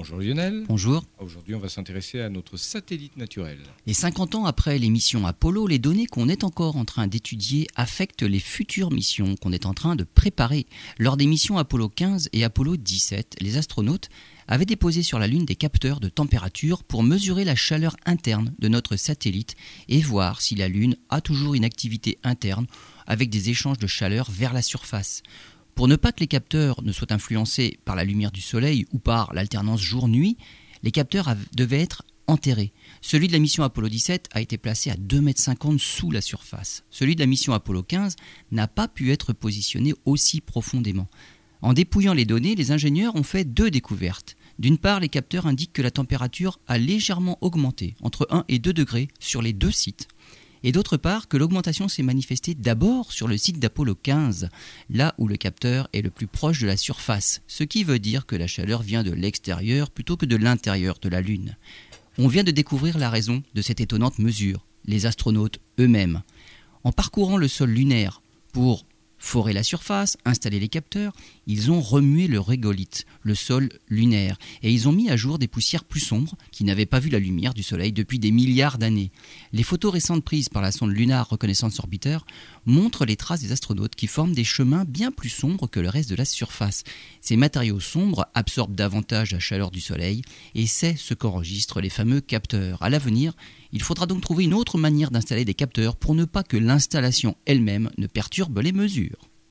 Bonjour Lionel. Bonjour. Aujourd'hui, on va s'intéresser à notre satellite naturel. Et 50 ans après les missions Apollo, les données qu'on est encore en train d'étudier affectent les futures missions qu'on est en train de préparer. Lors des missions Apollo 15 et Apollo 17, les astronautes avaient déposé sur la Lune des capteurs de température pour mesurer la chaleur interne de notre satellite et voir si la Lune a toujours une activité interne avec des échanges de chaleur vers la surface. Pour ne pas que les capteurs ne soient influencés par la lumière du Soleil ou par l'alternance jour-nuit, les capteurs devaient être enterrés. Celui de la mission Apollo 17 a été placé à 2,50 m sous la surface. Celui de la mission Apollo 15 n'a pas pu être positionné aussi profondément. En dépouillant les données, les ingénieurs ont fait deux découvertes. D'une part, les capteurs indiquent que la température a légèrement augmenté, entre 1 et 2 degrés, sur les deux sites et d'autre part que l'augmentation s'est manifestée d'abord sur le site d'Apollo 15, là où le capteur est le plus proche de la surface, ce qui veut dire que la chaleur vient de l'extérieur plutôt que de l'intérieur de la Lune. On vient de découvrir la raison de cette étonnante mesure, les astronautes eux-mêmes. En parcourant le sol lunaire pour forer la surface, installer les capteurs, ils ont remué le régolithe, le sol lunaire, et ils ont mis à jour des poussières plus sombres qui n'avaient pas vu la lumière du Soleil depuis des milliards d'années. Les photos récentes prises par la sonde Lunar Reconnaissance Orbiter montrent les traces des astronautes qui forment des chemins bien plus sombres que le reste de la surface. Ces matériaux sombres absorbent davantage la chaleur du Soleil, et c'est ce qu'enregistrent les fameux capteurs. À l'avenir, il faudra donc trouver une autre manière d'installer des capteurs pour ne pas que l'installation elle-même ne perturbe les mesures.